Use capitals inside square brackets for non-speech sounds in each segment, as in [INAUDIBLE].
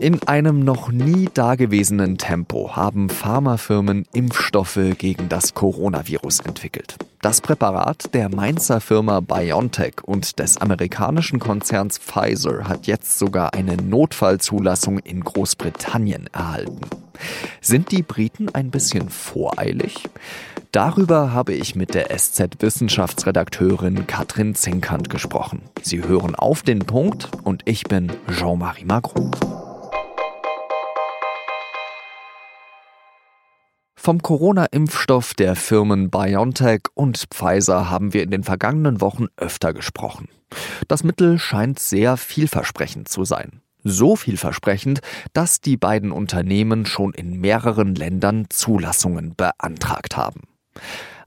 In einem noch nie dagewesenen Tempo haben Pharmafirmen Impfstoffe gegen das Coronavirus entwickelt. Das Präparat der Mainzer Firma BioNTech und des amerikanischen Konzerns Pfizer hat jetzt sogar eine Notfallzulassung in Großbritannien erhalten. Sind die Briten ein bisschen voreilig? Darüber habe ich mit der SZ-Wissenschaftsredakteurin Katrin Zinkant gesprochen. Sie hören auf den Punkt und ich bin Jean-Marie Magro. Vom Corona-Impfstoff der Firmen BioNTech und Pfizer haben wir in den vergangenen Wochen öfter gesprochen. Das Mittel scheint sehr vielversprechend zu sein. So vielversprechend, dass die beiden Unternehmen schon in mehreren Ländern Zulassungen beantragt haben.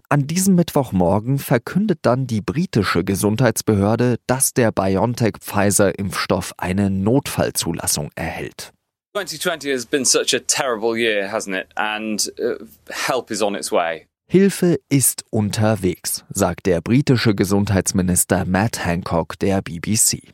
An diesem Mittwochmorgen verkündet dann die britische Gesundheitsbehörde, dass der BioNTech-Pfizer-Impfstoff eine Notfallzulassung erhält. 2020 has been such a terrible year, hasn't it? And uh, help is on its way. Hilfe ist unterwegs, sagt der britische Gesundheitsminister Matt Hancock der BBC.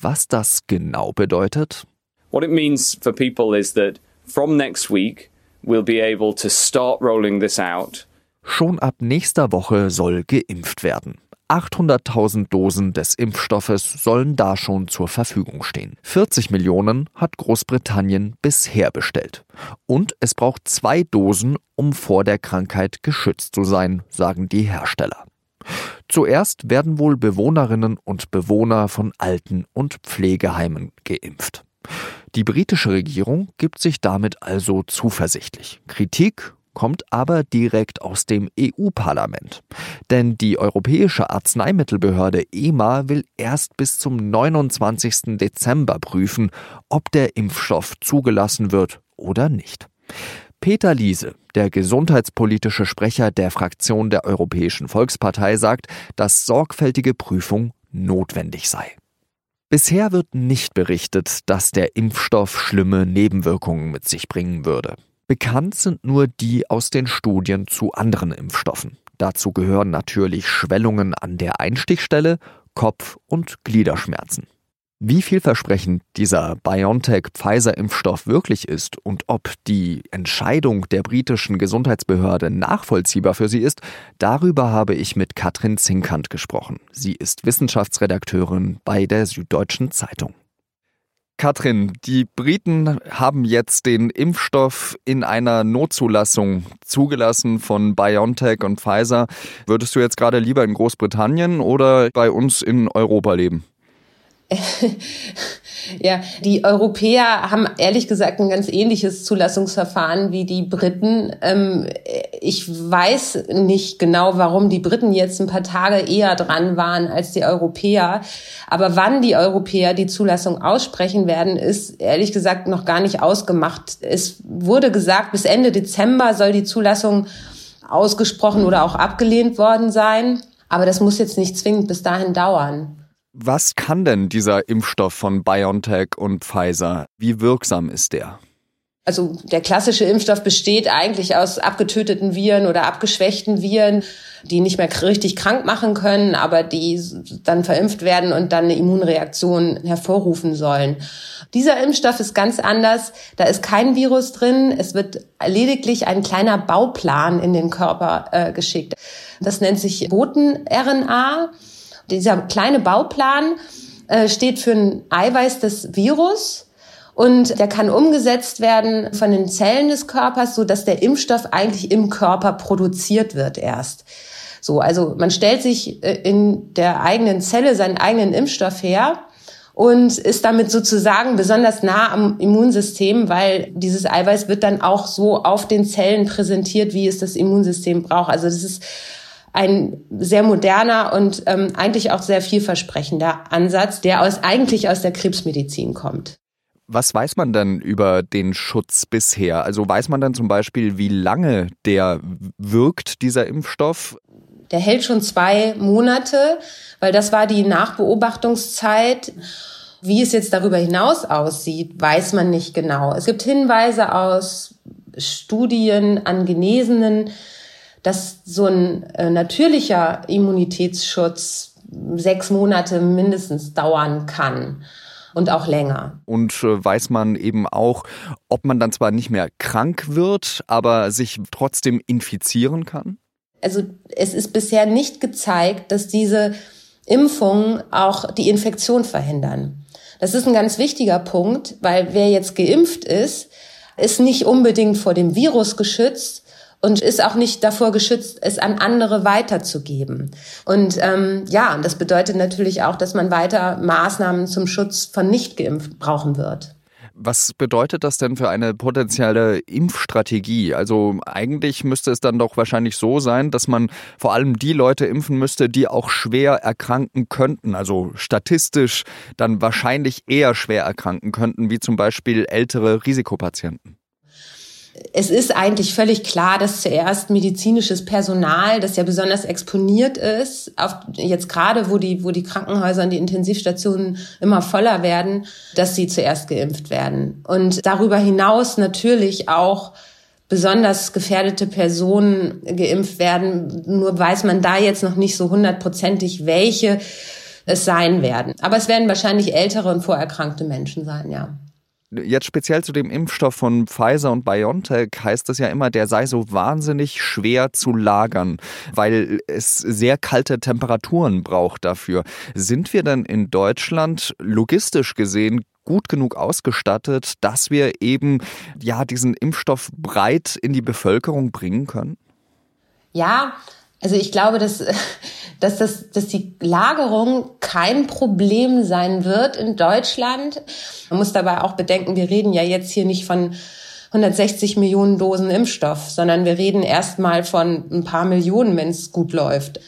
Was das genau bedeutet? What it means for people is that from next week we'll be able to start rolling this out. Schon ab nächster Woche soll geimpft werden. 800.000 Dosen des Impfstoffes sollen da schon zur Verfügung stehen. 40 Millionen hat Großbritannien bisher bestellt. Und es braucht zwei Dosen, um vor der Krankheit geschützt zu sein, sagen die Hersteller. Zuerst werden wohl Bewohnerinnen und Bewohner von Alten- und Pflegeheimen geimpft. Die britische Regierung gibt sich damit also zuversichtlich. Kritik kommt aber direkt aus dem EU-Parlament. Denn die Europäische Arzneimittelbehörde EMA will erst bis zum 29. Dezember prüfen, ob der Impfstoff zugelassen wird oder nicht. Peter Liese, der gesundheitspolitische Sprecher der Fraktion der Europäischen Volkspartei, sagt, dass sorgfältige Prüfung notwendig sei. Bisher wird nicht berichtet, dass der Impfstoff schlimme Nebenwirkungen mit sich bringen würde. Bekannt sind nur die aus den Studien zu anderen Impfstoffen. Dazu gehören natürlich Schwellungen an der Einstichstelle, Kopf- und Gliederschmerzen. Wie vielversprechend dieser BioNTech-Pfizer-Impfstoff wirklich ist und ob die Entscheidung der britischen Gesundheitsbehörde nachvollziehbar für sie ist, darüber habe ich mit Katrin Zinkant gesprochen. Sie ist Wissenschaftsredakteurin bei der Süddeutschen Zeitung. Katrin, die Briten haben jetzt den Impfstoff in einer Notzulassung zugelassen von BioNTech und Pfizer. Würdest du jetzt gerade lieber in Großbritannien oder bei uns in Europa leben? [LAUGHS] ja, die Europäer haben ehrlich gesagt ein ganz ähnliches Zulassungsverfahren wie die Briten. Ähm, ich weiß nicht genau, warum die Briten jetzt ein paar Tage eher dran waren als die Europäer. Aber wann die Europäer die Zulassung aussprechen werden, ist ehrlich gesagt noch gar nicht ausgemacht. Es wurde gesagt, bis Ende Dezember soll die Zulassung ausgesprochen oder auch abgelehnt worden sein. Aber das muss jetzt nicht zwingend bis dahin dauern. Was kann denn dieser Impfstoff von BioNTech und Pfizer? Wie wirksam ist der? Also der klassische Impfstoff besteht eigentlich aus abgetöteten Viren oder abgeschwächten Viren, die nicht mehr richtig krank machen können, aber die dann verimpft werden und dann eine Immunreaktion hervorrufen sollen. Dieser Impfstoff ist ganz anders. Da ist kein Virus drin. Es wird lediglich ein kleiner Bauplan in den Körper äh, geschickt. Das nennt sich Boten-RNA. Dieser kleine Bauplan äh, steht für ein Eiweiß des Virus und der kann umgesetzt werden von den Zellen des Körpers, so dass der Impfstoff eigentlich im Körper produziert wird erst. So, also man stellt sich äh, in der eigenen Zelle seinen eigenen Impfstoff her und ist damit sozusagen besonders nah am Immunsystem, weil dieses Eiweiß wird dann auch so auf den Zellen präsentiert, wie es das Immunsystem braucht. Also das ist ein sehr moderner und ähm, eigentlich auch sehr vielversprechender Ansatz, der aus, eigentlich aus der Krebsmedizin kommt. Was weiß man denn über den Schutz bisher? Also weiß man dann zum Beispiel, wie lange der wirkt, dieser Impfstoff? Der hält schon zwei Monate, weil das war die Nachbeobachtungszeit. Wie es jetzt darüber hinaus aussieht, weiß man nicht genau. Es gibt Hinweise aus Studien an Genesenen, dass so ein äh, natürlicher Immunitätsschutz sechs Monate mindestens dauern kann. und auch länger. Und äh, weiß man eben auch, ob man dann zwar nicht mehr krank wird, aber sich trotzdem infizieren kann? Also es ist bisher nicht gezeigt, dass diese Impfungen auch die Infektion verhindern. Das ist ein ganz wichtiger Punkt, weil wer jetzt geimpft ist, ist nicht unbedingt vor dem Virus geschützt, und ist auch nicht davor geschützt, es an andere weiterzugeben. Und ähm, ja, das bedeutet natürlich auch, dass man weiter Maßnahmen zum Schutz von Nicht-Geimpft brauchen wird. Was bedeutet das denn für eine potenzielle Impfstrategie? Also eigentlich müsste es dann doch wahrscheinlich so sein, dass man vor allem die Leute impfen müsste, die auch schwer erkranken könnten, also statistisch dann wahrscheinlich eher schwer erkranken könnten, wie zum Beispiel ältere Risikopatienten es ist eigentlich völlig klar, dass zuerst medizinisches Personal, das ja besonders exponiert ist, auf, jetzt gerade, wo die, wo die Krankenhäuser und die Intensivstationen immer voller werden, dass sie zuerst geimpft werden. Und darüber hinaus natürlich auch besonders gefährdete Personen geimpft werden. Nur weiß man da jetzt noch nicht so hundertprozentig, welche es sein werden. Aber es werden wahrscheinlich ältere und vorerkrankte Menschen sein, ja. Jetzt speziell zu dem Impfstoff von Pfizer und BioNTech heißt es ja immer, der sei so wahnsinnig schwer zu lagern, weil es sehr kalte Temperaturen braucht dafür. Sind wir denn in Deutschland logistisch gesehen gut genug ausgestattet, dass wir eben ja diesen Impfstoff breit in die Bevölkerung bringen können? Ja, also ich glaube, dass, dass, das, dass die Lagerung kein Problem sein wird in Deutschland. Man muss dabei auch bedenken, wir reden ja jetzt hier nicht von 160 Millionen Dosen Impfstoff, sondern wir reden erstmal von ein paar Millionen, wenn es gut läuft.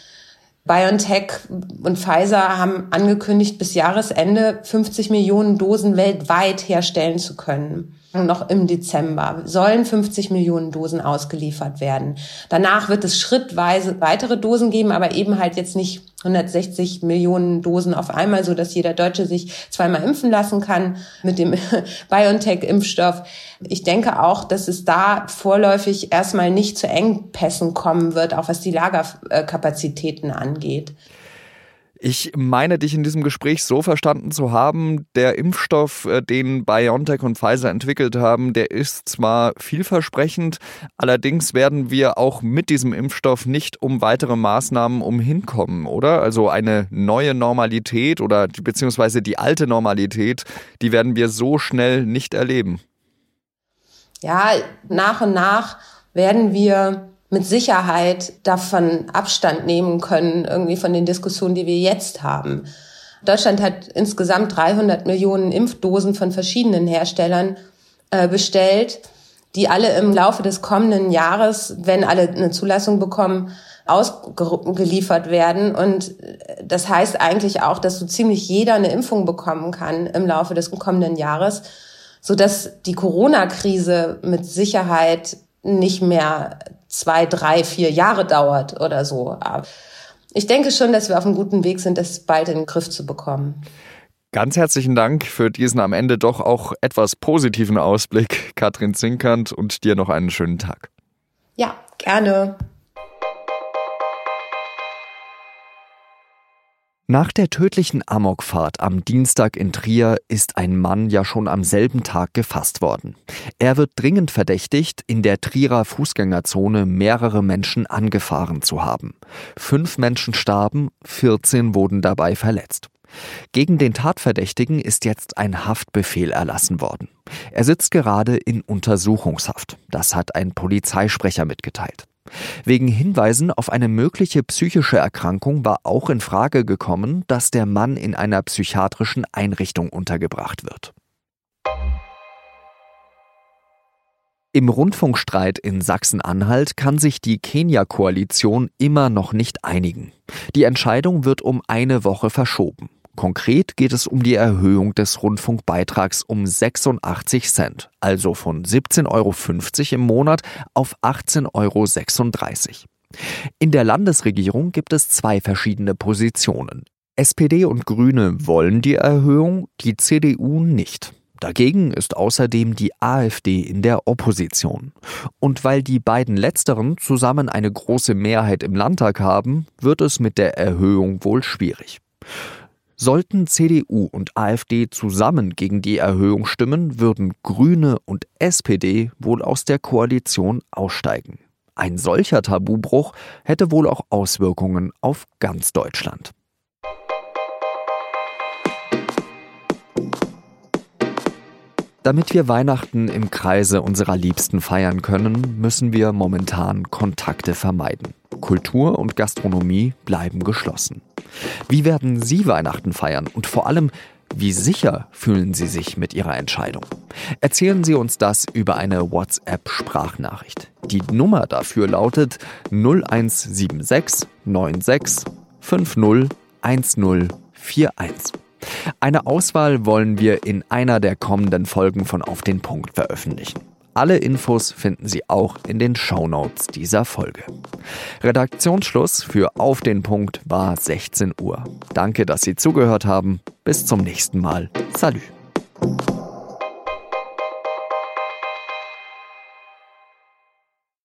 BioNTech und Pfizer haben angekündigt, bis Jahresende 50 Millionen Dosen weltweit herstellen zu können noch im Dezember sollen 50 Millionen Dosen ausgeliefert werden. Danach wird es schrittweise weitere Dosen geben, aber eben halt jetzt nicht 160 Millionen Dosen auf einmal, so dass jeder Deutsche sich zweimal impfen lassen kann mit dem [LAUGHS] BioNTech-Impfstoff. Ich denke auch, dass es da vorläufig erstmal nicht zu Engpässen kommen wird, auch was die Lagerkapazitäten angeht. Ich meine, dich in diesem Gespräch so verstanden zu haben, der Impfstoff, äh, den BioNTech und Pfizer entwickelt haben, der ist zwar vielversprechend, allerdings werden wir auch mit diesem Impfstoff nicht um weitere Maßnahmen umhinkommen, oder? Also eine neue Normalität oder beziehungsweise die alte Normalität, die werden wir so schnell nicht erleben. Ja, nach und nach werden wir mit Sicherheit davon Abstand nehmen können, irgendwie von den Diskussionen, die wir jetzt haben. Deutschland hat insgesamt 300 Millionen Impfdosen von verschiedenen Herstellern äh, bestellt, die alle im Laufe des kommenden Jahres, wenn alle eine Zulassung bekommen, ausgeliefert werden. Und das heißt eigentlich auch, dass so ziemlich jeder eine Impfung bekommen kann im Laufe des kommenden Jahres, so dass die Corona-Krise mit Sicherheit nicht mehr zwei, drei, vier Jahre dauert oder so. Aber ich denke schon, dass wir auf einem guten Weg sind, das bald in den Griff zu bekommen. Ganz herzlichen Dank für diesen am Ende doch auch etwas positiven Ausblick, Katrin Zinkert, und dir noch einen schönen Tag. Ja, gerne. Nach der tödlichen Amokfahrt am Dienstag in Trier ist ein Mann ja schon am selben Tag gefasst worden. Er wird dringend verdächtigt, in der Trierer Fußgängerzone mehrere Menschen angefahren zu haben. Fünf Menschen starben, 14 wurden dabei verletzt. Gegen den Tatverdächtigen ist jetzt ein Haftbefehl erlassen worden. Er sitzt gerade in Untersuchungshaft. Das hat ein Polizeisprecher mitgeteilt. Wegen Hinweisen auf eine mögliche psychische Erkrankung war auch in Frage gekommen, dass der Mann in einer psychiatrischen Einrichtung untergebracht wird. Im Rundfunkstreit in Sachsen-Anhalt kann sich die Kenia-Koalition immer noch nicht einigen. Die Entscheidung wird um eine Woche verschoben. Konkret geht es um die Erhöhung des Rundfunkbeitrags um 86 Cent, also von 17,50 Euro im Monat auf 18,36 Euro. In der Landesregierung gibt es zwei verschiedene Positionen. SPD und Grüne wollen die Erhöhung, die CDU nicht. Dagegen ist außerdem die AfD in der Opposition. Und weil die beiden letzteren zusammen eine große Mehrheit im Landtag haben, wird es mit der Erhöhung wohl schwierig. Sollten CDU und AfD zusammen gegen die Erhöhung stimmen, würden Grüne und SPD wohl aus der Koalition aussteigen. Ein solcher Tabubruch hätte wohl auch Auswirkungen auf ganz Deutschland. Damit wir Weihnachten im Kreise unserer Liebsten feiern können, müssen wir momentan Kontakte vermeiden. Kultur und Gastronomie bleiben geschlossen. Wie werden Sie Weihnachten feiern und vor allem, wie sicher fühlen Sie sich mit Ihrer Entscheidung? Erzählen Sie uns das über eine WhatsApp-Sprachnachricht. Die Nummer dafür lautet 0176 96 50 1041. Eine Auswahl wollen wir in einer der kommenden Folgen von Auf den Punkt veröffentlichen. Alle Infos finden Sie auch in den Show Notes dieser Folge. Redaktionsschluss für Auf den Punkt war 16 Uhr. Danke, dass Sie zugehört haben. Bis zum nächsten Mal. Salü.